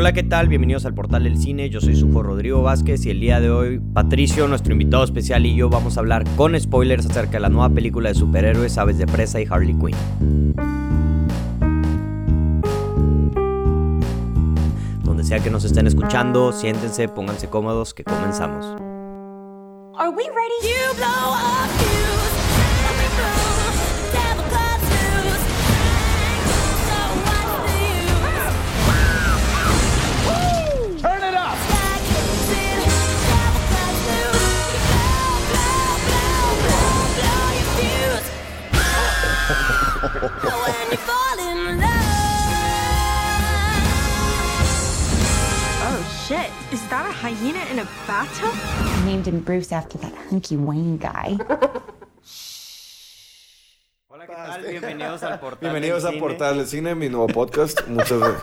Hola, ¿qué tal? Bienvenidos al Portal del Cine. Yo soy Sufo Rodrigo Vázquez y el día de hoy Patricio, nuestro invitado especial y yo vamos a hablar con spoilers acerca de la nueva película de superhéroes Aves de Presa y Harley Quinn. Donde sea que nos estén escuchando, siéntense, pónganse cómodos, que comenzamos. Oh shit, is that a hyena in a bathtub? named him Bruce after that hunky Wayne guy. Hola, ¿qué tal? Bienvenidos al Portal Bienvenidos del a Cine. Portal del Cine, mi nuevo podcast. Muchas gracias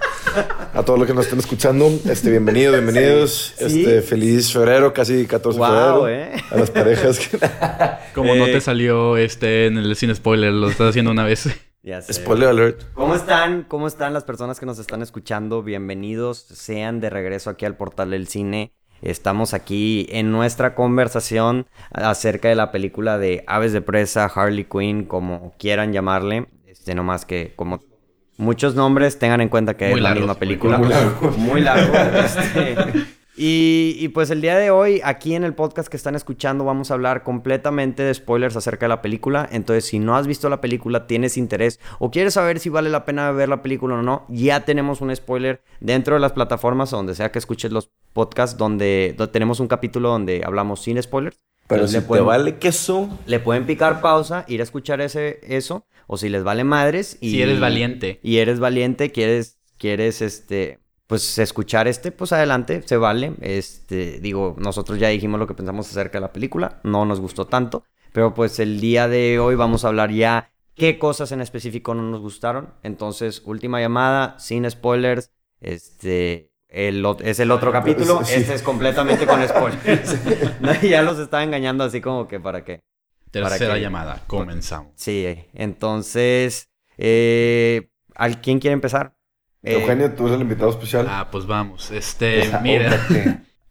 a todos los que nos estén escuchando. Este, bienvenidos, bienvenidos. Sí. Este, feliz febrero, casi 14 de Guau, febrero. eh. A las parejas que... Como no Eh, te salió este en el sin spoiler, lo estás haciendo una vez. Ya sé. Spoiler alert. ¿Cómo están? ¿Cómo están las personas que nos están escuchando? Bienvenidos sean de regreso aquí al Portal del Cine. Estamos aquí en nuestra conversación acerca de la película de Aves de Presa, Harley Quinn, como quieran llamarle. Este, no más que como muchos nombres, tengan en cuenta que Muy es la misma muy película. Muy largo. este. Y, y pues el día de hoy, aquí en el podcast que están escuchando, vamos a hablar completamente de spoilers acerca de la película. Entonces, si no has visto la película, tienes interés o quieres saber si vale la pena ver la película o no, ya tenemos un spoiler dentro de las plataformas o donde sea que escuches los podcasts, donde, donde tenemos un capítulo donde hablamos sin spoilers. Pero Entonces, si le te pueden- vale queso... le pueden picar pausa, ir a escuchar ese, eso, o si les vale madres. Y, Si eres valiente. Y eres valiente, quieres, quieres, este, pues escuchar este, pues adelante, se vale. Este, digo, nosotros ya dijimos lo que pensamos acerca de la película, no nos gustó tanto, pero pues el día de hoy vamos a hablar ya qué cosas en específico no nos gustaron. Entonces, última llamada, sin spoilers, este... el es el otro capítulo, Sí. este es completamente con spoilers. Ya los estaba engañando así como que para qué. Tercera que- llamada, comenzamos. Sí, entonces, eh, ¿al quién quiere empezar? Eh, Eugenio, tú eres el invitado especial. Ah, pues vamos. Este, Esa- mira.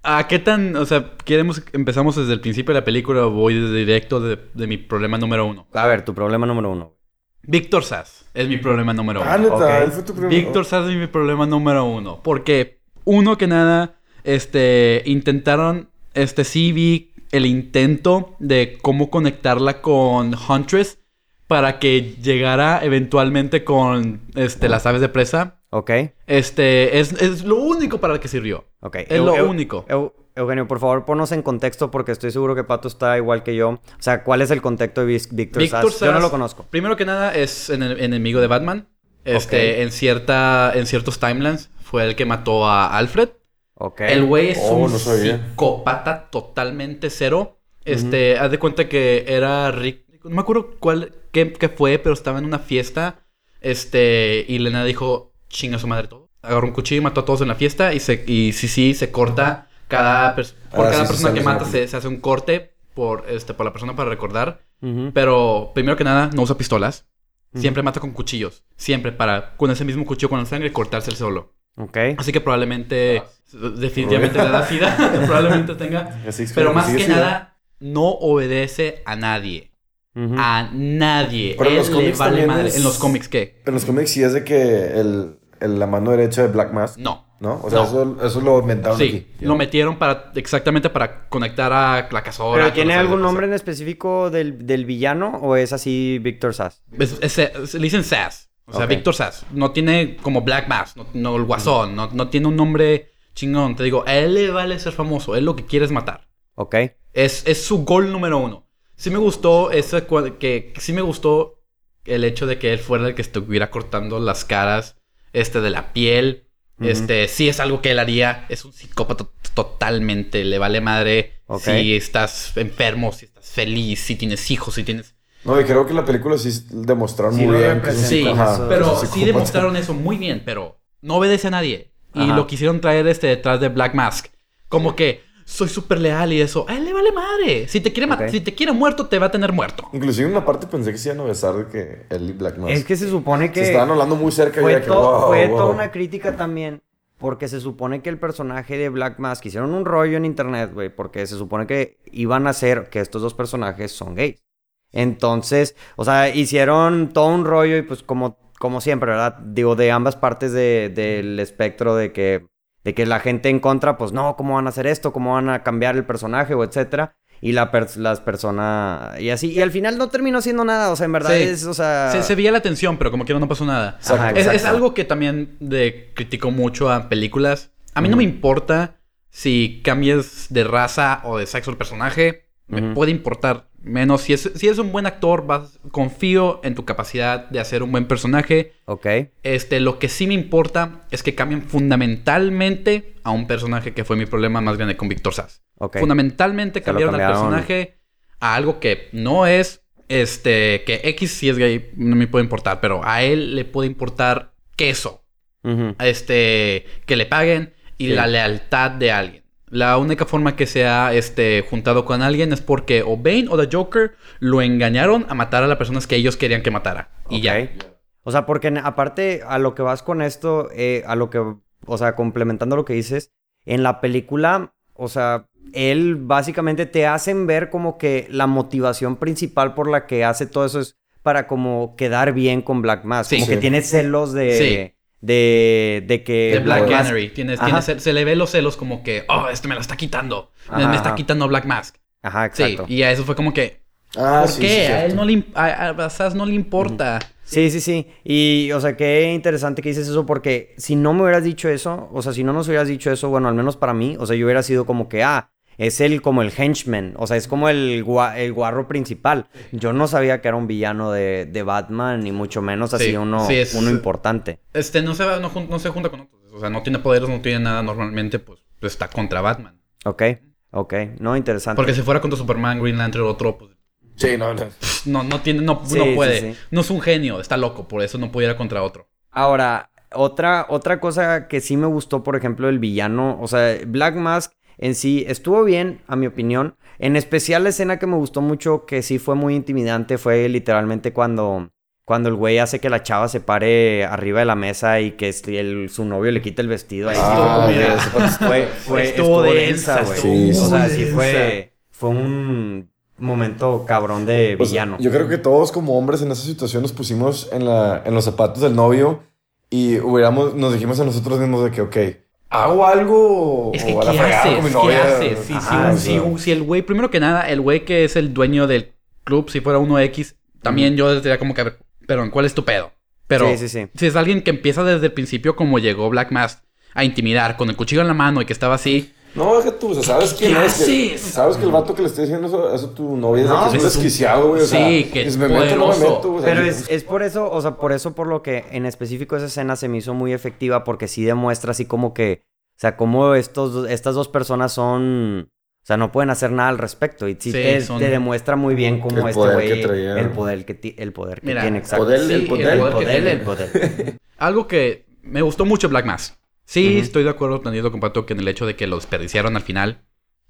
¿A qué tan, o sea, queremos, empezamos desde el principio de la película o voy desde directo de, de mi problema número uno? A ver, tu problema número uno. Víctor Sass es mi problema número Ah, uno. neta, Ok. él fue tu primer- Víctor Sass es mi problema número uno. Porque, uno que nada, este, intentaron, este, sí vi el intento de cómo conectarla con Huntress para que llegara eventualmente con, este, las aves de presa. ¿Ok? Este, es, es lo único para el que sirvió. Ok. Es Eu- lo Eu- único. Eu- Eugenio, por favor, ponnos en contexto porque estoy seguro que Pato está igual que yo. O sea, ¿cuál es el contexto de Víctor Víctor Sass? Yo no lo conozco. Primero que nada, es en el enemigo de Batman. Este, Ok. en cierta, en ciertos timelines, fue el que mató a Alfred. Ok. El güey es Oh, un no psicópata totalmente cero. Este, haz de cuenta que era Rick. No me acuerdo cuál, qué, qué fue, pero estaba en una fiesta. Este, y Lena dijo, chinga su madre todo. Agarró un cuchillo y mató a todos en la fiesta. Y se, y sí, sí, se corta cada, pers- por Ah, cada sí, persona que mata, se, se hace un corte por, este, por la persona para recordar. Pero primero que nada, no usa pistolas. Siempre mata con cuchillos. Siempre para, con ese mismo cuchillo con la sangre, cortarse el solo. Ok. Así que probablemente, definitivamente le da sida. probablemente tenga. Pero más que nada, no obedece a nadie. A nadie. Pero en los cómics vale también madre. es- En los cómics, ¿qué? En los cómics sí es de que el, el- la mano derecha de Black Mask, No. ¿no? O sea, No. Eso, eso lo inventaron Sí, aquí. lo metieron para exactamente para conectar a la cazadora. ¿Pero tiene algún nombre en específico del, del villano o es así Víctor Sass? Es- es- es- le dicen Sass. O sea. Víctor Sass. No tiene como Black Mask. No, no el guasón. No, no tiene un nombre chingón. Te digo, a él le vale ser famoso. Él lo que quiere es matar. Ok. Es, es su gol número uno. Sí me gustó ese que sí me gustó el hecho de que él fuera el que estuviera cortando las caras este de la piel. Este sí es algo que él haría. Es un psicópata totalmente. Le vale madre si estás enfermo, si estás feliz, si tienes hijos, si tienes. No, y creo que la película sí demostraron Sí, muy bien. que es un representa. Sí, ajá, pero sí demostraron eso muy bien, pero no obedece a nadie. Y Ajá. lo quisieron traer este detrás de Black Mask. Como que soy súper leal y eso. A él le vale madre. Si te quiere si te quiere muerto, te va a tener muerto. Inclusive en una parte pensé que se iban a besar de que él y Black Mask. Es que se supone que... Se estaban hablando muy cerca y fue, era que, to- wow, fue wow. toda una crítica también porque se supone que el personaje de Black Mask hicieron un rollo en internet, güey, porque se supone que iban a hacer que estos dos personajes son gays. Entonces, o sea, hicieron todo un rollo y pues como, como siempre, ¿verdad? Digo, de ambas partes de- del espectro de que, de que la gente en contra, pues no, ¿cómo van a hacer esto? ¿Cómo van a cambiar el personaje o etcétera? Y la pers- las personas, y así, y al final no terminó siendo nada, o sea, en verdad Sí. es, o sea... Se, se veía la tensión, pero como que no pasó nada. Ajá, es, es algo que también de, critico mucho a películas. A mí no me importa si cambies de raza o de sexo el personaje. Me puede importar menos. Si es, si es un buen actor, vas- confío en tu capacidad de hacer un buen personaje. Ok, Este, lo que sí me importa es que cambien fundamentalmente a un personaje que fue mi problema más grande con Víctor Sass. Fundamentalmente lo cambiaron al cambiaron. personaje a algo que no es, este, que X si es gay no me puede importar, pero a él le puede importar queso, este, que le paguen y la lealtad de alguien. La única forma que se ha este, juntado con alguien es porque o Bane o The Joker lo engañaron a matar a las personas que ellos querían que matara. Y ya. O sea, porque aparte a lo que vas con esto, eh, a lo que, o sea, complementando lo que dices, en la película, o sea, él básicamente te hacen ver como que la motivación principal por la que hace todo eso es para como quedar bien con Black Mask. Sí. como que tiene celos de, Sí. De, de que... De Black Mask- Canary. Tienes, tienes- se le ve los celos como que, oh, este me lo está quitando. Me- Ajá, me está quitando Black Mask. Ajá, Sí, exacto. y a eso fue como que, Ah, ¿por sí, qué? sí, a él no le, imp- a, a Sass no le importa. Sí, sí, sí. Y, o sea, qué interesante que dices eso porque si no me hubieras dicho eso, o sea, si no nos hubieras dicho eso, bueno, al menos para mí, o sea, yo hubiera sido como que, ah, es el como el henchman, o sea, es como el, gua- el guarro principal. Yo no sabía que era un villano de, de Batman, ni mucho menos así Sí, uno, sí, es- uno importante. Este, no se, va, no, jun- no se junta con otros. O sea, no tiene poderes, no tiene nada normalmente, pues, pues, está contra Batman. Ok, ok, no, interesante. Porque si fuera contra Superman, Green Lantern, otro, pues, Sí, no, no. no, no tiene, no, Sí, no sí, puede. sí. No es un genio, está loco, por eso no pudiera contra otro. Ahora, otra, otra cosa que sí me gustó, por ejemplo, el villano, o sea, Black Mask en sí estuvo bien, a mi opinión. En especial la escena que me gustó mucho, que sí fue muy intimidante, fue literalmente cuando, cuando el güey hace que la chava se pare arriba de la mesa y que el- su novio le quita el vestido. Ahí Ah, fue, fue, Estuvo estuvo densa, güey. Sí, o sea, sí fue, fue un momento cabrón de Pues, villano. yo creo que todos como hombres en esa situación nos pusimos en, la, en los zapatos del novio y hubiéramos, nos dijimos a nosotros mismos de que, ok, ¿hago algo Es que, o a la ¿qué fregada haces? con mi ¿Qué haces? Si, si Ajá, si el güey, primero que nada, el güey que es el dueño del club, si fuera uno X, también yo diría como que, pero ¿cuál es tu pedo? Pero Sí, sí, sí. si es alguien que empieza desde el principio como llegó Black Mask a intimidar con el cuchillo en la mano y que estaba así, No, deja tú, o sea, ¿sabes quién ¿Qué es? Que-? ¿Sabes que el vato que le está diciendo eso, eso a tu novia es No, que es un pues, desquiciado, güey? O sea, sí, que es, me meto, no me poderoso. meto, o sea, Pero es, es por eso, o sea, por eso por lo que en específico esa escena se me hizo muy efectiva porque sí demuestra así como que, o sea, como estos, estas dos personas son, o sea, no pueden hacer nada al respecto y sí, Sí, te, son- te demuestra muy bien cómo El este güey, que el poder que, ti- el poder que Mira, tiene, exacto. poder, Sí, el poder, el poder que el poder. Algo que me gustó mucho Black Mask. Sí, Ujú. estoy de acuerdo, tenido comparto que en el hecho de que lo desperdiciaron al final.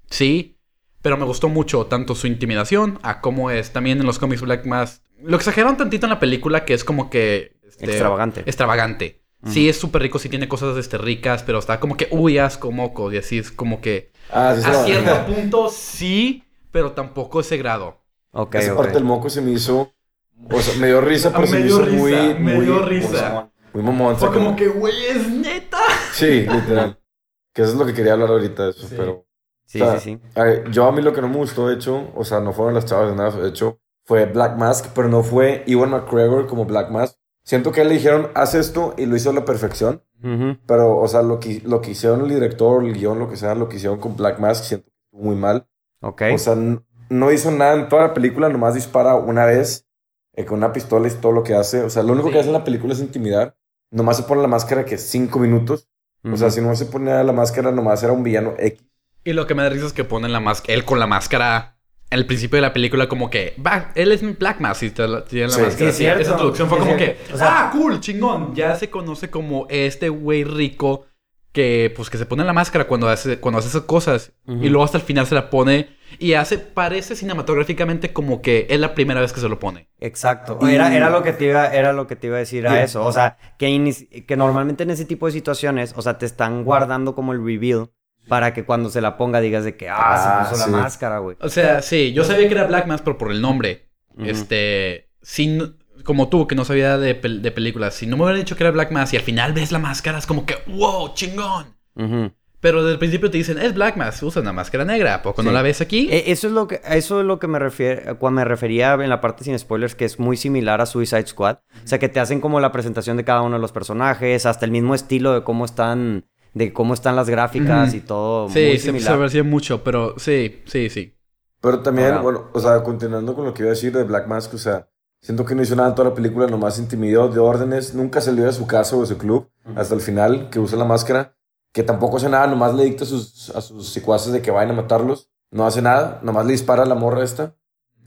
Sí, pero me gustó mucho tanto su intimidación a cómo es también en los cómics Black Mask. Lo exageraron tantito en la película que es como que... este, Extravagante. Extravagante. Sí, es súper rico, sí tiene cosas este, ricas, pero está como que, uy, asco, mocos, y así es como que... Ah, sí, A sí, cierto punto sí, pero tampoco ese grado. Ok, Esa ok. parte del moco se me hizo. O sea, me dio risa, pero Me se me hizo risa, muy. me muy, dio muy risa. mamón, Muy mamón. Fue o sea, como que, güey, es neta. Sí, literal. Que eso es lo que quería hablar ahorita de eso, Sí. pero. Sí, o sea, sí, sí. a ver, yo a mí lo que no me gustó, de hecho, o sea, no fueron las chavas de nada, de hecho, fue Black Mask, pero no fue Iwan McGregor como Black Mask. Siento que le dijeron, haz esto y lo hizo a la perfección, pero, o sea, lo que, lo que hicieron el director, el guion, lo que sea, lo que hicieron con Black Mask, siento muy mal. Ok. O sea, no hizo nada en toda la película, nomás dispara una vez eh, con una pistola y todo lo que hace. O sea, lo único que hace en la película es intimidar. Nomás se pone la máscara que cinco minutos. O sea, si no se ponía la máscara, nomás era un villano X. Y lo que me da risa es que ponen la máscara, él con la máscara en el principio de la película como que, va, él es Black Mask y te la- tiene la Sí, máscara. sí, es cierto. Esa introducción fue como que, cierto. O sea- ah, cool, chingón. Ya se conoce como este güey rico que pues que se pone la máscara cuando hace cuando hace esas cosas y luego hasta el final se la pone y hace parece cinematográficamente como que es la primera vez que se lo pone. Exacto. Era, era lo que te iba, era lo que te iba a decir a eso. O sea, que, que normalmente en ese tipo de situaciones, o sea, te están guardando como el reveal para que cuando se la ponga digas de que, ah, Ah, se puso sí. la máscara, güey. O sea, sí, yo sabía que era Black Mask pero por el nombre. Este, sin como tú que no sabía de, pel- de películas, si no me hubieran dicho que era Black Mask y al final ves la máscara es como que wow, chingón. Pero desde el principio te dicen, es Black Mask, usa una máscara negra, ¿a poco no la ves aquí? Eh, Eso es lo que, eso es lo que me refiero, cuando me refería en la parte sin spoilers, que es muy similar a Suicide Squad. O sea, que te hacen como la presentación de cada uno de los personajes, hasta el mismo estilo de cómo están, de cómo están las gráficas y todo. sí, muy se, se similar. parecía mucho, pero sí, sí, sí. Pero también, Ahora- bueno, o sea, continuando con lo que iba a decir de Black Mask, o sea, siento que no hizo nada en toda la película, nomás intimidó de órdenes, nunca salió de su casa o de su club hasta el final, que usa la máscara, que tampoco hace nada, nomás le dicta a sus, a sus secuaces de que vayan a matarlos, no hace nada, nomás le dispara a la morra esta,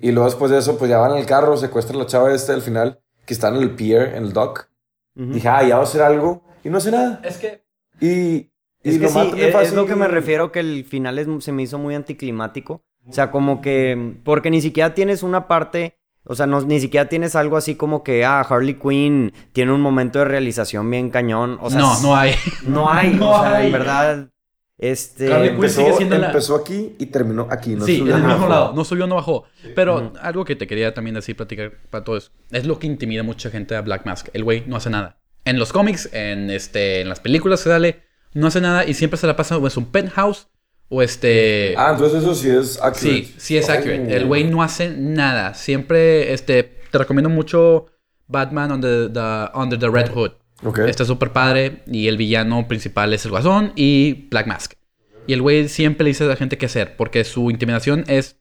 y luego después de eso, pues ya van al carro, secuestran a la chava esta al final, que está en el pier, en el dock. Ujú. Dije, ah, ya va a hacer algo, y no hace nada. Es que Y, y Es que sí, bien es, lo que me refiero que el final es- se me hizo muy anticlimático. O sea, como que... Porque ni siquiera tienes una parte... O sea, no, ni siquiera tienes algo así como que, ah, Harley Quinn tiene un momento de realización bien cañón. O sea, no, no hay. No hay, No o sea, hay. en verdad... Este... Harley Quinn Empezó, sigue siendo la- empezó aquí y terminó aquí. No sí, subió en el mismo lado. No subió, no bajó. Pero algo que te quería también decir, platicar para todos, es lo que intimida a mucha gente a Black Mask. El güey no hace nada. En los cómics, en, este, en las películas que sale, no hace nada y siempre se la pasa o en su penthouse o este... Ah, entonces eso sí es accurate. Sí, sí es Oh. accurate. El güey no hace nada. Siempre, este, te recomiendo mucho Batman Under the, Under the Red Hood. Ok. Está súper padre y el villano principal es el Guasón y Black Mask. Y el güey siempre le dice a la gente qué hacer porque su intimidación es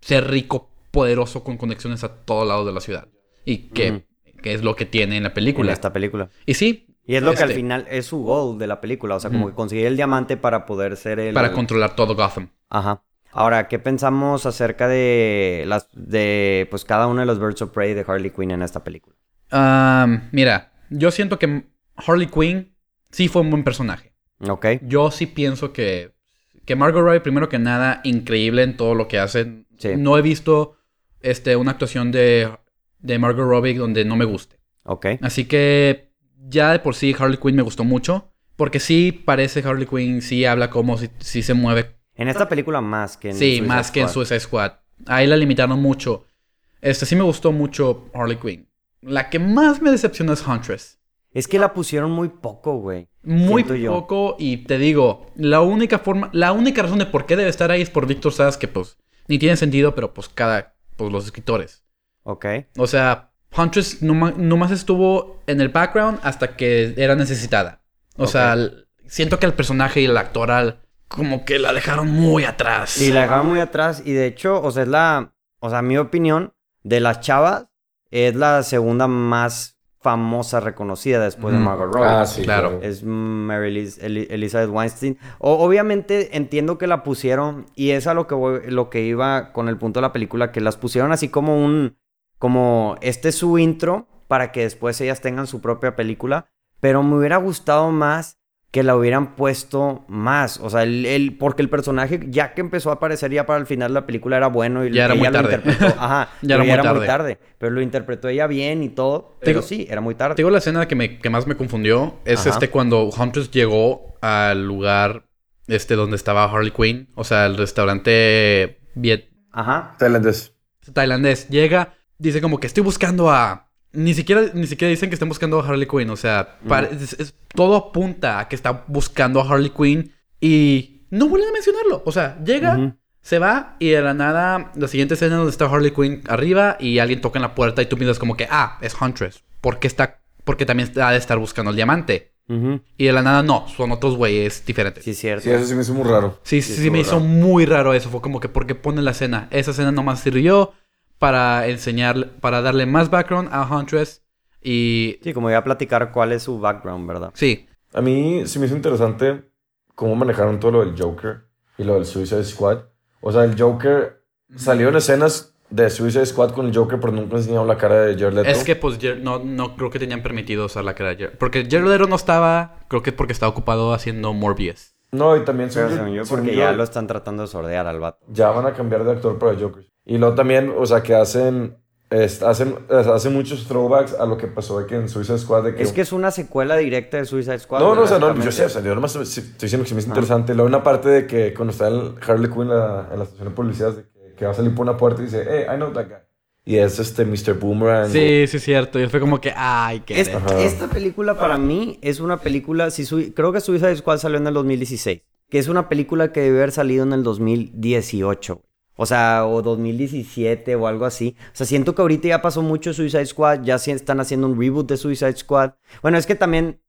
ser rico, poderoso, con conexiones a todos lados de la ciudad. Y que, que es lo que tiene en la en película. esta película. Y sí. Y es lo que al este, final es su goal de la película. O sea, como que conseguir el diamante para poder ser el... Para controlar todo Gotham. Ajá. Ahora, ¿qué pensamos acerca de las de pues cada uno de los Birds of Prey de Harley Quinn en esta película? Mira, yo siento que Harley Quinn sí fue un buen personaje. ¿Ok? Yo sí pienso que, que Margot Robbie, primero que nada, increíble en todo lo que hace. Sí. No he visto este, una actuación de, de Margot Robbie donde no me guste. ¿Ok? Así que ya de por sí Harley Quinn me gustó mucho. Porque sí parece Harley Quinn, sí habla como si, si se mueve. En esta película más que en sí, Suicide más que en Squad. Suicide Squad. Ahí la limitaron mucho. Este sí me gustó mucho Harley Quinn. La que más me decepcionó es Huntress. Es que la pusieron muy poco, güey. Muy yo. poco y te digo, la única forma, la única razón de por qué debe estar ahí es por Víctor Sass que pues ni tiene sentido, pero pues cada, pues los escritores. ¿Ok? O sea, Huntress noma- nomás estuvo en el background hasta que era necesitada. O sea, siento que el personaje y el actoral como que la dejaron muy atrás. Y la dejaron muy atrás. Y de hecho, o sea, es la. O sea, mi opinión, de las chavas, es la segunda más famosa, reconocida después de Mm. Margot Robbie. Ah, sí, Claro. Es Mary Elizabeth Weinstein. O- obviamente entiendo que la pusieron, y es a lo que, voy- lo que iba con el punto de la película, que las pusieron así como un, como este es su intro para que después ellas tengan su propia película, pero me hubiera gustado más que la hubieran puesto más, o sea, el, el- porque el personaje ya que empezó a aparecer ya para el final de la película era bueno y Ya era ella muy lo tarde. interpretó, ajá, Ya era muy muy tarde, pero lo interpretó ella bien y todo, pero digo- sí, era muy tarde. Te digo la escena que, me, que más me confundió es Ajá. este cuando Huntress llegó al lugar este donde estaba Harley Quinn, o sea, el restaurante viet Ajá. Tailandés. tailandés. Llega, dice como que estoy buscando a ni siquiera ni siquiera dicen que estén buscando a Harley Quinn, o sea, es- es- todo apunta a que está buscando a Harley Quinn y no vuelven a mencionarlo, o sea, llega. Se va y de la nada, la siguiente escena donde está Harley Quinn arriba y alguien toca en la puerta y tú piensas como que, ah, es Huntress. Porque está, porque también ha de estar buscando el diamante. Y de la nada, no, son otros güeyes diferentes. Sí, Sí, cierto. Sí, eso sí me hizo muy raro. sí, sí, estuvo me hizo muy raro eso. Fue como que, porque pone la escena? Esa escena nomás sirvió para enseñar, para darle más background a Huntress. Y Sí, como iba a platicar cuál es su background, ¿verdad? sí, A mí sí me hizo interesante cómo manejaron todo lo del Joker y lo del Suicide Squad. O sea, el Joker salió en escenas de Suicide Squad con el Joker, pero nunca enseñaron la cara de Jared Leto. Es que pues no, no creo que tenían permitido usar la cara de Jer- Porque Jared Leto no estaba, creo que es porque estaba ocupado haciendo Morbius. No, y también Pero según según yo, porque yo, ya lo están tratando de sordear al vato. ya van a cambiar de actor para Joker. Y luego también, o sea, que hacen, es- hacen, es- hacen muchos throwbacks a lo que pasó aquí en Suicide Squad. De que, Es que es una secuela directa de Suicide Squad. no, no, o sea, no, yo sé, o sea, yo nomás estoy diciendo que se me hizo interesante. Luego una parte de que cuando está el Harley Quinn en la, en la estación de policías, de que, que va a salir por una puerta y dice, hey, I know that guy. Y es este Mr. Boomerang. Sí, sí, es cierto. Y fue como que, ay, qué... Ajá. esta película para mí es una película, si sui- creo que Suicide Squad salió en el 2016, que es una película que debe haber salido en el 2018. O sea, o 2017 o algo así. O sea, siento que ahorita ya pasó mucho Suicide Squad, ya sí están haciendo un reboot de Suicide Squad. Bueno, es que también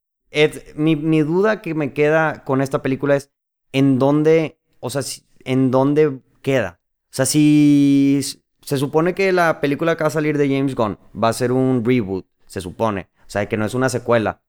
mi, mi duda que me queda con esta película es en dónde, o sea, si- en dónde queda. O sea, si se supone que la película que va a salir de James Gunn va a ser un reboot, se supone. O sea, que no es una secuela.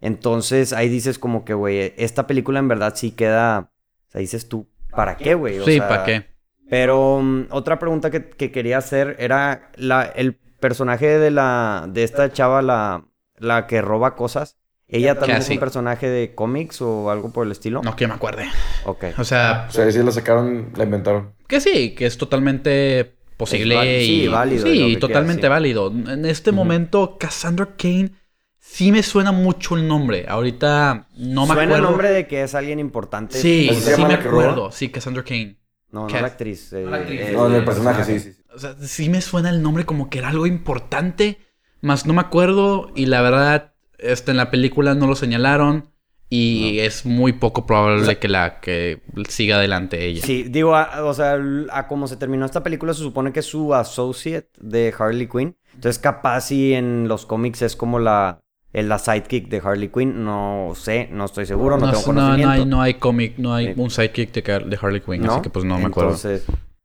Entonces ahí dices como que, güey, esta película en verdad sí queda... O sea, dices tú, ¿para qué, güey? O Sí, sea, ¿para qué? Pero mm, otra pregunta que, que quería hacer era la, el personaje de la de esta chava, la, la que roba cosas. ¿Ella también es un personaje de cómics o algo por el estilo? No que me acuerde. Ok. O sea, O sea, sí la sacaron, la inventaron. que sí, que es totalmente posible Es val- sí, y... válido, Sí, totalmente válido. En este momento, Cassandra Kane sí me suena mucho el nombre. Ahorita no me Suena acuerdo. el nombre de que es alguien importante. Sí, ¿Cómo se sí me acuerdo. Sí, Cassandra Kane. No, no la actriz. eh, No la actriz. el- No, en el personaje, sí, sí. sí. O sea, sí me suena el nombre como que era algo importante, más no me acuerdo y la verdad, este, en la película no lo señalaron y es muy poco probable que la que siga adelante ella. Sí, digo, a- o sea, a como se terminó esta película, se supone que es su associate de Harley Quinn. Entonces, capaz si en los cómics es como la, el- la sidekick de Harley Quinn. No sé, no estoy seguro, no, No, tengo no, no conocimiento. hay, no hay cómic, no hay Sí. un sidekick de, de Harley Quinn, ¿No? así que pues no me acuerdo. Entonces,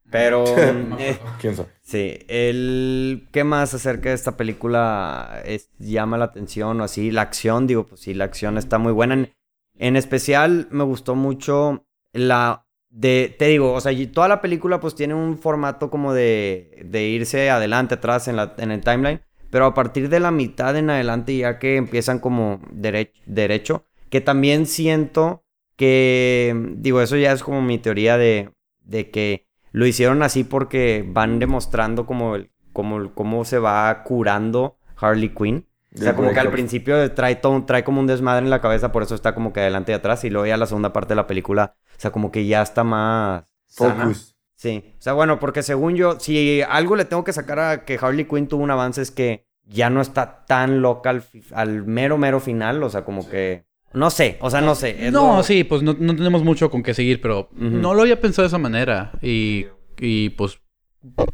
pero... eh, ¿Quién sabe? sí, el... ¿Qué más acerca de esta película es- llama la atención o así? La acción, digo, pues sí, la acción está muy buena. En, en especial, me gustó mucho la... De, te digo, o sea, y toda la película pues tiene un formato como de, de irse adelante, atrás en, la, en el timeline. Pero a partir de la mitad en adelante, ya que empiezan como derech- derecho, que también siento que, digo, eso ya es como mi teoría de, de que lo hicieron así porque van demostrando como, el, como, el- cómo se va curando Harley Quinn. O sea, como que al principio trae, todo, trae como un desmadre en la cabeza, por eso está como que adelante y atrás. Y luego ya la segunda parte de la película, o sea, como que ya está más... sana. Sí. O sea, bueno, porque según yo, si algo le tengo que sacar a que Harley Quinn tuvo un avance es que ya no está tan loca al, mero, mero final. O sea, como que... No sé, o sea, no sé. es No, lo- sí, pues no, no tenemos mucho con qué seguir, pero no lo había pensado de esa manera. Y, y pues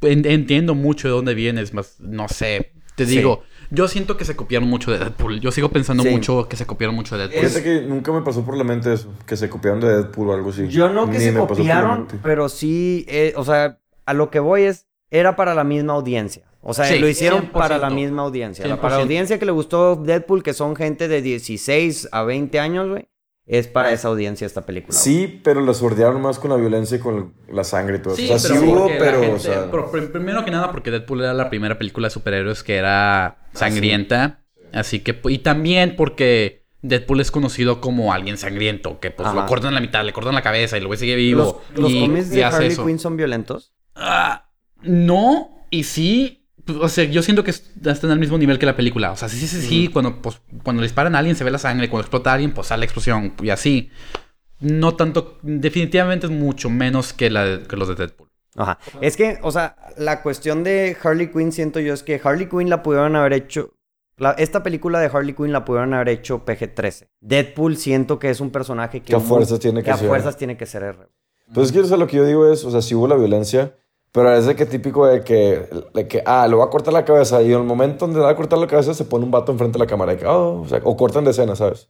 en- entiendo mucho de dónde vienes, más no sé. Te Sí. Yo siento que se copiaron mucho de Deadpool. Yo sigo pensando Sí. mucho que se copiaron mucho de Deadpool. Fíjate que nunca me pasó por la mente eso, que se copiaron de Deadpool o algo así. Yo no que Ni se copiaron, pero sí, eh, o sea, a lo que voy es, era para la misma audiencia. O sea, Sí, lo hicieron 100%. para la misma audiencia. La- Para la 100%. audiencia que le gustó Deadpool, que son gente de 16 a 20 años, güey, es para esa audiencia esta película. güey. Sí, pero la sordearon más con la violencia y con la sangre y todo eso. o sea, sí pero hubo, pero, gente- o sea... pero pr- primero que nada porque Deadpool era la primera película de superhéroes que era sangrienta. Así que... Y también porque Deadpool es conocido como alguien sangriento. Que pues lo cortan a la mitad, le cortan la cabeza y luego sigue Los, vivo. los y, cómics y de hace Harley eso. Quinn son violentos. Ah, no, y sí. pues, O sea, yo siento que están al mismo nivel que la película. O sea, sí, sí, sí, sí. Cuando, pues, cuando le disparan a alguien se ve la sangre. Cuando explota a alguien, pues sale la explosión. Y así. No tanto. Definitivamente es mucho menos que, la de- que los de Deadpool. Ajá. Es que, o sea, la cuestión de Harley Quinn siento yo es que Harley Quinn la pudieron haber hecho. la- esta película de Harley Quinn la pudieron haber hecho PG-13. Deadpool siento que es un personaje que. Que a fuerzas tiene que a ser. fuerzas tiene que ser R. Pues es que o sea, lo que yo digo es, o sea, sí hubo la violencia, pero es de que típico de que, de que, ah, le va a cortar la cabeza y en el momento donde le va a cortar la cabeza se pone un vato enfrente de la cámara, de que, oh, o, sea, o cortan de escena, ¿sabes?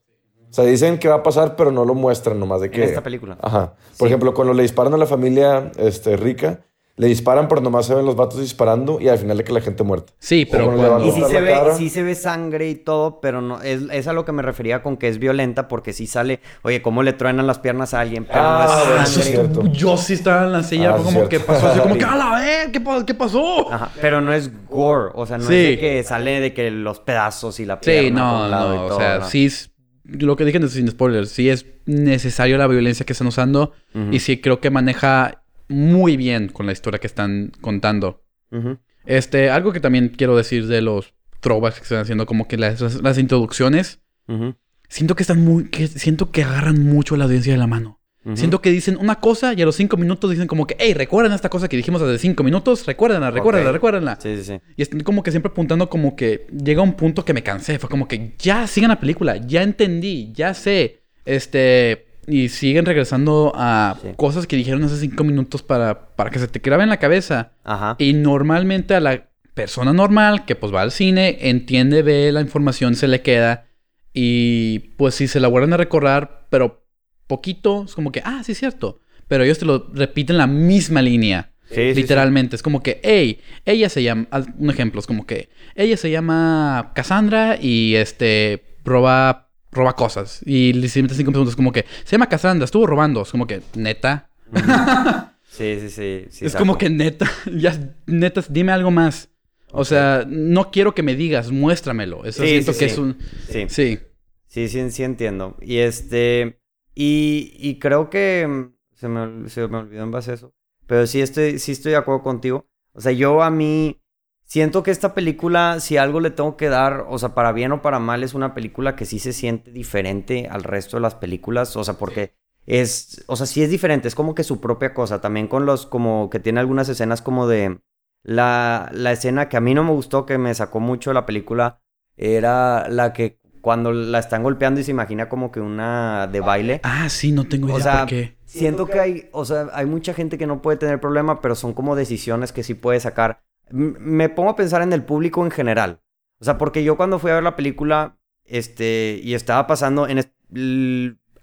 O sea, dicen que va a pasar, pero no lo muestran nomás de que... En esta película. Ajá. Por Sí. ejemplo, cuando le disparan a la familia este, rica, le disparan, pero nomás se ven los vatos disparando y al final de que la gente muerta. Sí, pero cuando- Y sí se, ve, sí se ve sangre y todo, pero no es, es a lo que me refería con que es violenta porque sí sale, oye, cómo le truenan las piernas a alguien, pero Ah, no es eso es sangre. cierto. Yo sí estaba en la silla, Ah, como que pasó así, como que, ¡a la vez! ¿Qué, qué pasó? Ajá, pero no es gore, o sea, no Sí. es de que sale de que los pedazos y la pierna Sí, por no, un lado no, y o sea, ¿no? sí es... Lo que dije no es sin spoilers, sí es necesario la violencia que están usando y sí creo que maneja muy bien con la historia que están contando. Este, algo que también quiero decir de los throwbacks que están haciendo, como que las, las- introducciones, siento que están muy, que siento que agarran mucho a la audiencia de la mano. Siento que dicen una cosa y a los cinco minutos dicen como que, hey, recuerden esta cosa que dijimos hace cinco minutos, recuérdenla, recuérdenla, recuérdenla. Sí, sí, sí. Y estoy como que siempre apuntando como que llega un punto que me cansé. Fue como que ya sigan la película, ya entendí, ya sé. Este. Y siguen regresando a Sí. cosas que dijeron hace cinco minutos para, para que se te grabe en la cabeza. Ajá. Y normalmente a la persona normal que pues va al cine, entiende, ve la información, se le queda. Y pues si se la vuelven a recordar, pero poquito, es como que, ah, sí es cierto. Pero ellos te lo repiten la misma línea. Sí, sí, sí. Literalmente. Es como que, hey, ella se llama. Un ejemplo, es como que ella se llama Cassandra y este roba. roba cosas. Y le siguientes cinco segundos, como que se llama Cassandra, estuvo robando. Es como que, neta. Sí, sí, sí. sí, es como que neta, ya, neta, dime algo más. O sea, no quiero que me digas, muéstramelo. Eso Sí, siento sí, que sí. es un. Sí. Sí. Sí, sí, sí entiendo. Y este. Y, creo que. mm, Se me, se me olvidó en base a eso. Pero sí estoy, sí estoy de acuerdo contigo. O sea, yo a mí. Siento que esta película, si algo le tengo que dar, o sea, para bien o para mal, es una película que sí se siente diferente al resto de las películas. O sea, porque es. O sea, sí es diferente. Es como que su propia cosa. También con los. Como que tiene algunas escenas como de. La, la escena que a mí no me gustó, que me sacó mucho de la película, era la que cuando la están golpeando y se imagina como que una de baile. Ah, sí, no tengo idea O sea, por qué. siento que hay, o sea, hay mucha gente que no puede tener problema, pero son como decisiones que sí puede sacar. M- me pongo a pensar en el público en general. O sea, porque yo cuando fui a ver la película, este, y estaba pasando en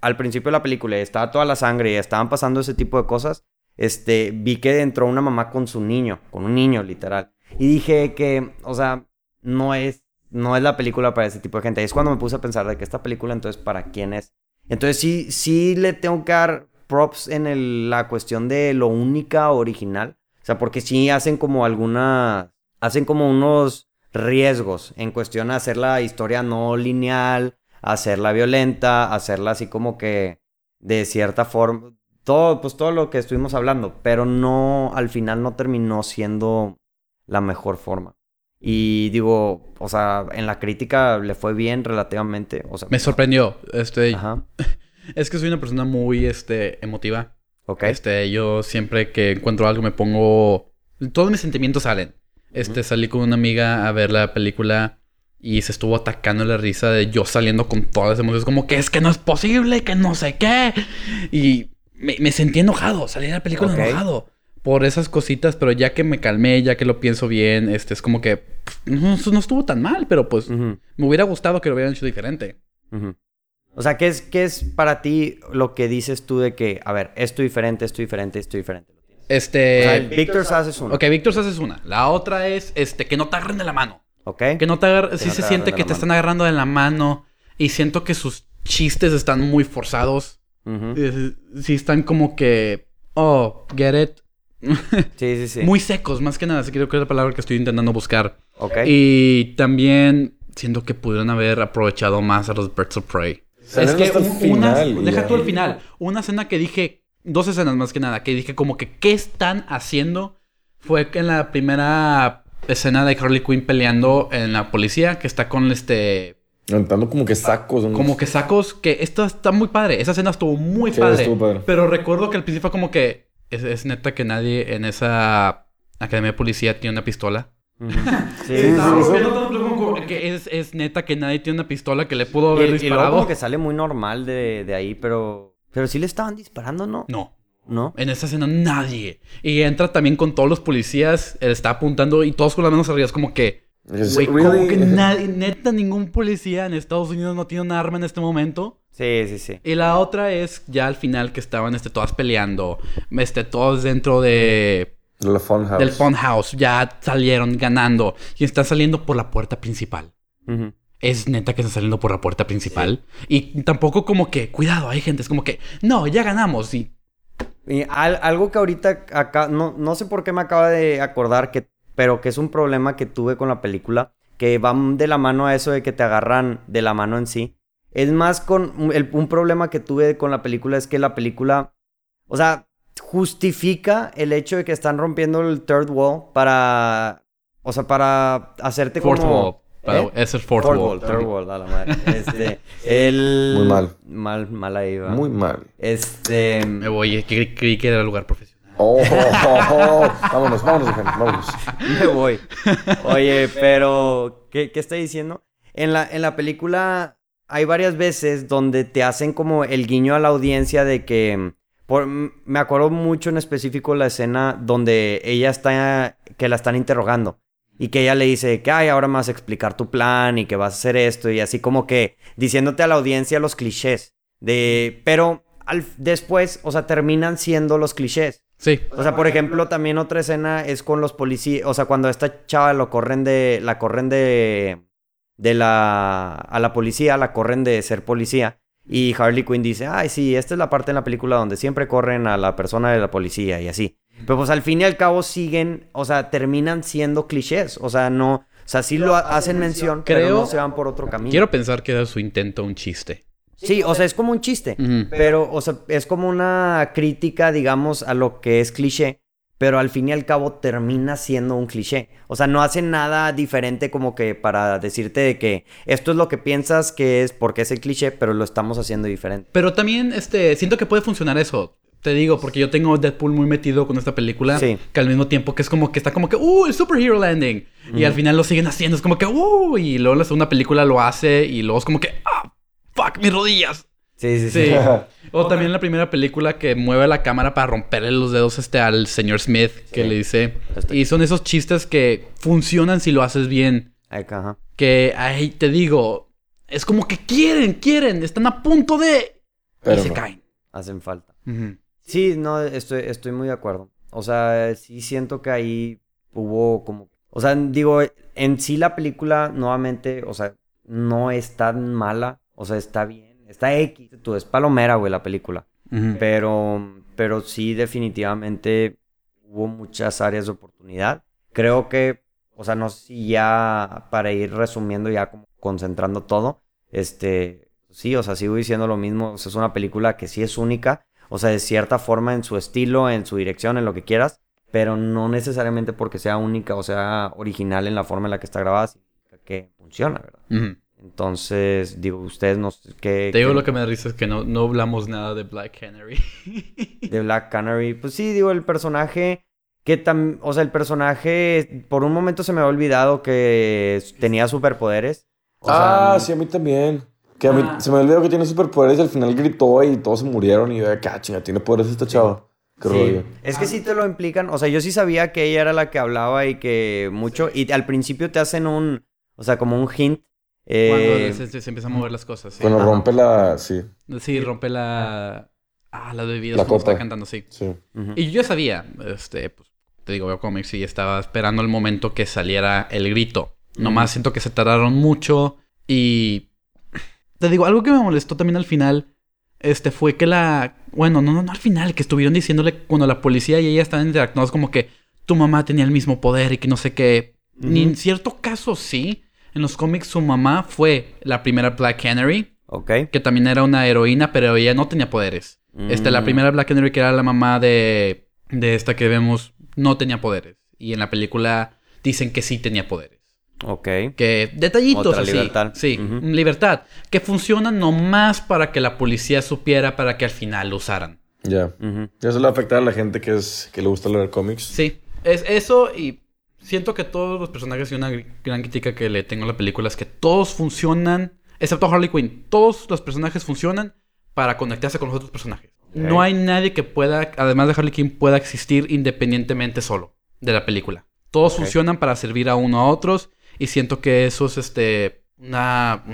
al principio de la película, estaba toda la sangre y estaban pasando ese tipo de cosas, este, vi que entró una mamá con su niño, con un niño literal. Y dije que, o sea, no es, no es la película para ese tipo de gente. Y es cuando me puse a pensar de que esta película entonces para quién es. Entonces sí, sí le tengo que dar props en la cuestión de lo única original. O sea, porque sí hacen como alguna, hacen como unos riesgos en cuestión a hacer la historia no lineal, hacerla violenta, hacerla así como que de cierta forma, todo, pues todo lo que estuvimos hablando, pero no, al final no terminó siendo la mejor forma. Y digo, o sea, en la crítica le fue bien relativamente. O sea, Me sorprendió. Este, Ajá. es que soy una persona muy este, emotiva. Ok. Este, yo siempre que encuentro algo me pongo. Todos mis sentimientos salen. Este, salí con una amiga a ver la película y se estuvo atacando la risa de yo saliendo con todas las emociones, como que es que no es posible, que no sé qué. Y me, me sentí enojado, salí de la película enojado por esas cositas, pero ya que me calmé, ya que lo pienso bien, este, es como que no, no estuvo tan mal, pero pues me hubiera gustado que lo hubieran hecho diferente. O sea, ¿qué es, ¿qué es para ti lo que dices tú de que, a ver, esto diferente, esto diferente, esto diferente? O Este. sea, el Victor Sass es uno. Ok, Víctor Sass es una. La otra es este que no te agarren de la mano. ¿Ok? Que no te agarren. Sí no se te siente que te mano. están agarrando de la mano. Y siento que sus chistes están muy forzados. Eh, Sí están como que. Oh, get it. Sí, sí, sí. Muy secos, más que nada. Sí, creo que es la palabra que estoy intentando buscar. Ok. Y también siento que pudieron haber aprovechado más a los Birds of Prey. Es que un- final, deja ya. tú el final. Una escena que dije, dos escenas más que nada, que dije como que ¿qué están haciendo? Fue que en la primera escena de Harley Quinn peleando en la policía, que está con este Aventando como que sacos. unos- como que sacos que esto está muy padre. Esa escena estuvo muy Sí, padre, estuvo padre. Pero recuerdo que al principio fue como que es, es neta que nadie en esa academia de policía tiene una pistola. Sí, sí, sí, sí. que es, es neta que nadie tiene una pistola que le pudo Y, haber y luego disparado. como que sale muy normal de, de ahí, pero... Pero sí le estaban disparando, ¿no? No. ¿No? En esa escena nadie. Y entra también con todos los policías. Él está apuntando y todos con las manos arriba. Es como que. Es Güey, really- como que nadie, neta, ningún policía en Estados Unidos no tiene un arma en este momento. Sí, sí, sí. Y la otra es ya al final que estaban este, todas peleando. Este, todos dentro de. Del Funhouse. Ya salieron ganando. Y están saliendo por la puerta principal. Es neta que están saliendo por la puerta principal. Y tampoco como que, cuidado, hay gente. Es como que, no, ya ganamos. Y Y al- algo que ahorita acá, no, no sé por qué me acaba de acordar, que, pero que es un problema que tuve con la película, que va de la mano a eso de que te agarran de la mano en sí. Es más con un- el- un problema que tuve con la película es que la película, o sea, justifica el hecho de que están rompiendo el third wall para, o sea, para hacerte fourth como... wall. ¿Eh? Es el fourth, Fourth wall. wall, third wall, a la madre. Este, el... Muy mal. Mal, mal ahí va. Muy mal. Este... Me voy, creí que era lugar profesional. Oh, oh, oh. Vámonos, vámonos, gente, vámonos. Me voy. Oye, pero, ¿qué, qué está diciendo? En la, en la película hay varias veces donde te hacen como el guiño a la audiencia de que... Por, me acuerdo mucho en específico la escena donde ella está... que la están interrogando. Y que ella le dice que, ay, ahora me vas a explicar tu plan y que vas a hacer esto. Y así como que diciéndote a la audiencia los clichés. De... Pero al, después, o sea, terminan siendo los clichés. Sí. O sea, por ejemplo, también otra escena es con los policías. O sea, cuando a esta chava lo corren de. La corren de. De la. A la policía, la corren de ser policía. Y Harley Quinn dice: Ay, sí, esta es la parte en la película donde siempre corren a la persona de la policía y así. Pero pues al fin y al cabo siguen. O sea, terminan siendo clichés. O sea, no. O sea, sí lo ha- hacen mención, pero Creo- no se van por otro camino. Quiero pensar que era su intento un chiste. Sí, o sea, es como un chiste. Pero, o sea, es como una crítica, digamos, a lo que es cliché. Pero al fin y al cabo termina siendo un cliché. O sea, no hace nada diferente como que para decirte de que esto es lo que piensas que es porque es el cliché, pero lo estamos haciendo diferente. Pero también, este, siento que puede funcionar eso. Te digo, porque yo tengo Deadpool muy metido con esta película. Sí. Que al mismo tiempo que es como que está como que, ¡uh! El superhero landing. Y al final lo siguen haciendo. Es como que, ¡uh! Y luego la segunda película lo hace. Y luego es como que, ¡ah! ¡Fuck! Mis rodillas. Sí, sí, sí. Sí. o también la primera película que mueve la cámara para romperle los dedos este al señor Smith. Que Sí. le dice. Y son esos chistes que funcionan si lo haces bien. Ajá. Que, ay, te digo. Es como que quieren, quieren. Están a punto de. Pero y se no. caen. Hacen falta. Sí, no, estoy, estoy muy de acuerdo. O sea, sí siento que ahí hubo como... O sea, digo, en sí la película, nuevamente, o sea, no es tan mala. O sea, está bien. Está X. Tú, es palomera, güey, la película. Pero, pero sí, definitivamente hubo muchas áreas de oportunidad. Creo que, o sea, no sé si ya para ir resumiendo, ya como concentrando todo, este, sí, o sea, sigo diciendo lo mismo. O sea, es una película que sí es única, o sea, de cierta forma en su estilo, en su dirección, en lo que quieras, pero no necesariamente porque sea única o sea original en la forma en la que está grabada, significa que funciona, ¿verdad? Entonces, digo, ustedes no sé qué. Te digo qué- lo que me da risa es que no, no hablamos nada de Black Canary. de Black Canary. Pues sí, digo, el personaje que tam... O sea, el personaje... Por un momento se me había olvidado que tenía superpoderes. O sea, ah, sí, a mí también. Que a mí se me olvidó que tiene superpoderes y al final gritó y todos se murieron. Y yo, de, "Ah, chinga, tiene poderes esta chava. Qué sí. rollo. Es que sí te lo implican. O sea, yo sí sabía que ella era la que hablaba y que mucho... Y al principio te hacen un... O sea, como un hint. Eh, Cuando se, se- empiezan a mover las cosas. Sí, Cuando Ajá. rompe la. Sí, Sí, rompe la. Ah, la bebida. La cuando está copa. cantando, sí. sí. Y yo sabía, este, pues, te digo, veo cómics y estaba esperando el momento que saliera el grito. Nomás siento que se tardaron mucho y... Te digo, algo que me molestó también al final, este, fue que la... Bueno, no, no, no al final, que estuvieron diciéndole cuando la policía y ella estaban interactuados como que tu mamá tenía el mismo poder y que no sé qué. Ni en cierto caso sí. En los cómics su mamá fue la primera Black Canary, Ok. que también era una heroína, pero ella no tenía poderes. Este, la Mm. primera Black Canary, que era la mamá de, de esta que vemos, no tenía poderes. Y en la película dicen que sí tenía poderes. Ok. Que detallitos Otra así. libertad. Sí, Ujú. libertad. Que funcionan nomás para que la policía supiera para que al final lo usaran. Ya. Ujú. Ya eso le va a afectar a la gente que, es, que le gusta leer cómics. Sí, es eso y siento que todos los personajes y una gr- gran crítica que le tengo a la película es que todos funcionan, excepto Harley Quinn, todos los personajes funcionan para conectarse con los otros personajes. No hay nadie que pueda, además de Harley Quinn, pueda existir independientemente solo de la película. Todos funcionan para servir a uno a otros y siento que eso es este una,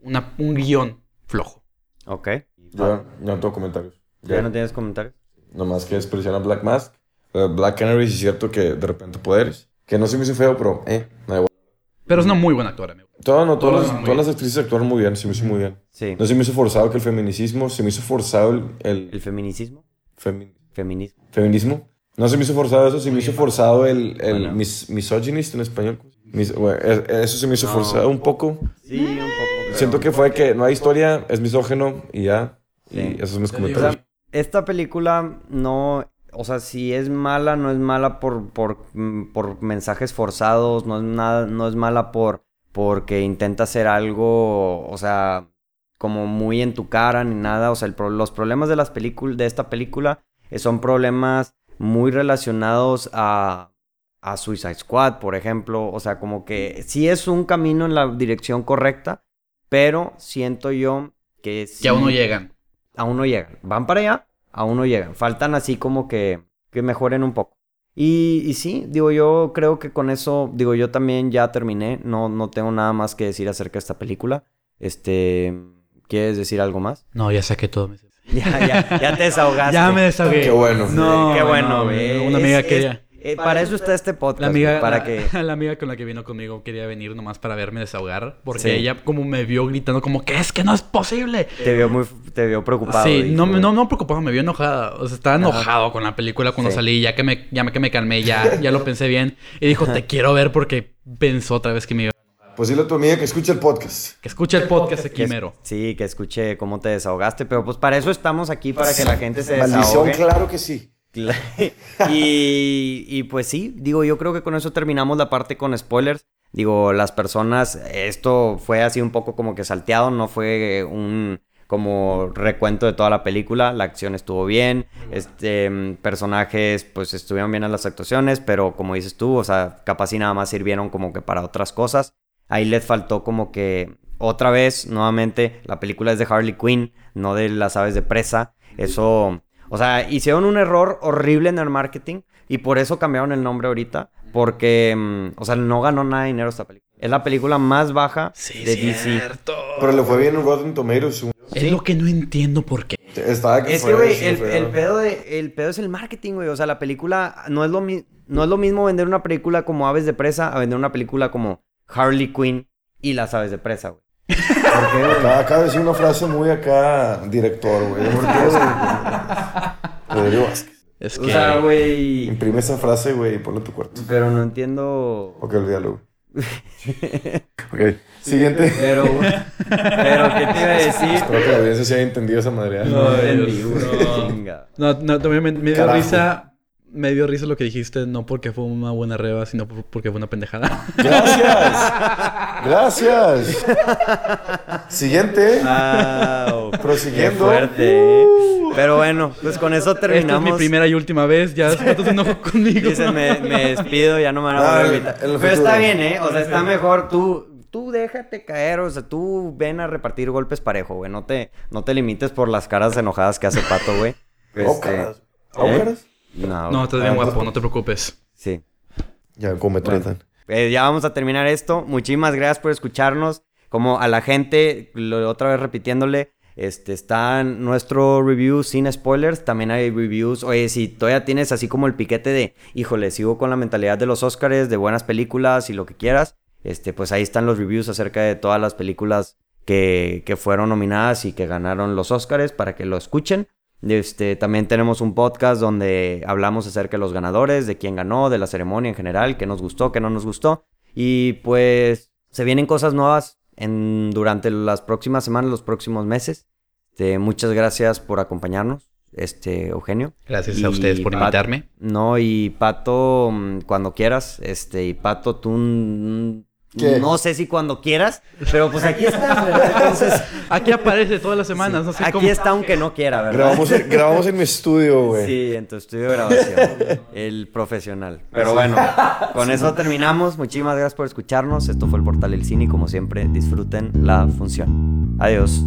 una- un guion flojo. Ok. Yo ya no tengo comentarios. ¿Ya no tienes comentarios? Nomás que desperdiciaron a Black Mask. Eh, Black Canary sí es cierto que de repente poderes. Que no se me hizo feo, pero eh, da igual. Pero es una muy buena actora, amigo. Todas, no, todas, Todas las, todas actrices actuaron muy bien, se me hizo muy bien. Sí. No se me hizo forzado que el feminicismo, se me hizo forzado el, el ¿El feminicismo? femi- Feminismo. feminismo. No se me hizo forzado eso, se me hizo forzado el, el Bueno. mis, misogynist en español. Mis- bueno, e- eso se me hizo forzado un poco. Sí, un poco. Siento que fue que no hay historia, es misógeno y ya. Sí. Y esos son mis O comentarios. sea, esta película no... O sea, si es mala, no es mala por, por, mm, por mensajes forzados, no es, nada, no es mala por porque intenta hacer algo, o sea, como muy en tu cara ni nada. O sea, el pro- los problemas de, las películas de esta película eh, son problemas muy relacionados a, a Suicide Squad, por ejemplo. O sea, como que sí es un camino en la dirección correcta, pero siento yo que sí Que aún no llegan. aún no llegan. Van para allá, aún no llegan. Faltan así como que, que mejoren un poco. Y, y sí, digo, yo creo que con eso, digo, yo también ya terminé. No, no tengo nada más que decir acerca de esta película. Este, ¿quieres decir algo más? No, ya saqué todo. me- Ya, ya, ya te desahogaste. Ya me desahogué. Qué bueno. No, Qué bueno, no. Una amiga Es- quería. es- eh, para eso está este podcast. La amiga, para la, que... la amiga con la que vino conmigo quería venir nomás para verme desahogar. Porque Sí. ella como me vio gritando como que es que no es posible. Te vio muy... Te vio preocupado. sí, dijo, no, no, no preocupado, me vio enojada. O sea, estaba Ajá. enojado con la película cuando Sí. salí. Ya que me, ya que me calmé, ya, ya lo pensé bien. Y dijo, te quiero ver porque pensó otra vez que me iba. Pues dile a tu amiga que escuche el podcast. Que escuche el podcast aquí Que- mero. Sí, que escuche cómo te desahogaste, pero pues para eso estamos aquí, para que la gente se Maldición, desahogue. claro que sí. Y, pues sí, digo, yo creo que con eso terminamos la parte con spoilers. Digo, las personas, esto fue así un poco como que salteado, no fue un como recuento de toda la película, la acción estuvo bien, este personajes pues estuvieron bien en las actuaciones, pero como dices tú, o sea, capaz y nada más sirvieron como que para otras cosas. Ahí les faltó como que otra vez, nuevamente, la película es de Harley Quinn, no de las aves de presa. Eso, o sea, hicieron un error horrible en el marketing y por eso cambiaron el nombre ahorita. Porque, mm, o sea, no ganó nada de dinero esta película. Es la película más baja de DC. Pero le fue bien en Rotten Tomatoes. un- Es lo que no entiendo por qué. Estaba que Es fue, que, güey, sí, el pedo de, el pedo es el marketing, güey. O sea, la película no es, lo mi- no es lo mismo vender una película como Aves de Presa a vender una película como Harley Quinn y las Aves de Presa, güey. Acaba, acaba de decir una frase muy acá, director, güey. Rodrigo Vázquez. Es O que... sea, güey. Imprime esa frase, güey, y ponla en tu cuarto. Pero no entiendo. Ok, olvídalo. güey. ok, siguiente. Pero, pero, ¿qué te iba a decir? Espero que la audiencia se haya entendido esa madre. No güey. no. Chinga. No, no, también me, me dio risa. Me dio risa lo que dijiste, no porque fue una buena reba, sino por- porque fue una pendejada. Gracias. Gracias. Siguiente. Wow. Prosiguiendo. Qué fuerte, ¿eh? Pero bueno, pues con eso Esta terminamos. es mi primera y última vez, ya después se enojó conmigo. Dices, me, me despido, ya no me van a Ah, volver a Pero futuro. está bien, ¿eh? O sea, está mejor tú. Tú déjate caer, o sea, tú ven a repartir golpes parejo, güey. No te, no te limites por las caras enojadas que hace Pato, güey. Este, Ócaras. ¿Ócaras? No, No, estás bien Ah, guapo, no te preocupes. Sí. Ya, como me tratan. Eh, ya vamos a terminar esto. Muchísimas gracias por escucharnos. Como a la gente, lo- otra vez repitiéndole, este, está nuestro review sin spoilers. También hay reviews. Oye, si todavía tienes así como el piquete de, híjole, sigo con la mentalidad de los Oscars, de buenas películas y lo que quieras, este, pues ahí están los reviews acerca de todas las películas que, que fueron nominadas y que ganaron los Oscars para que lo escuchen. Este, también tenemos un podcast donde hablamos acerca de los ganadores, de quién ganó, de la ceremonia en general, qué nos gustó, qué no nos gustó. Y pues se vienen cosas nuevas en, durante las próximas semanas, los próximos meses. Este, muchas gracias por acompañarnos, este, Eugenio. Gracias Y a ustedes por Pat- invitarme. No, y Pato, mm, cuando quieras, este, y Pato, tú mm, ¿Qué? no sé si cuando quieras, pero pues aquí está, ¿verdad? Entonces, Aquí aparece todas las semanas, no sé aquí cómo. está aunque no quiera, ¿verdad? Grabamos, en- grabamos en mi estudio, güey. Sí, en tu estudio de grabación. el profesional. Pero bueno, con eso terminamos. Muchísimas gracias por escucharnos. Esto fue el Portal del Cine y como siempre, disfruten la función. Adiós.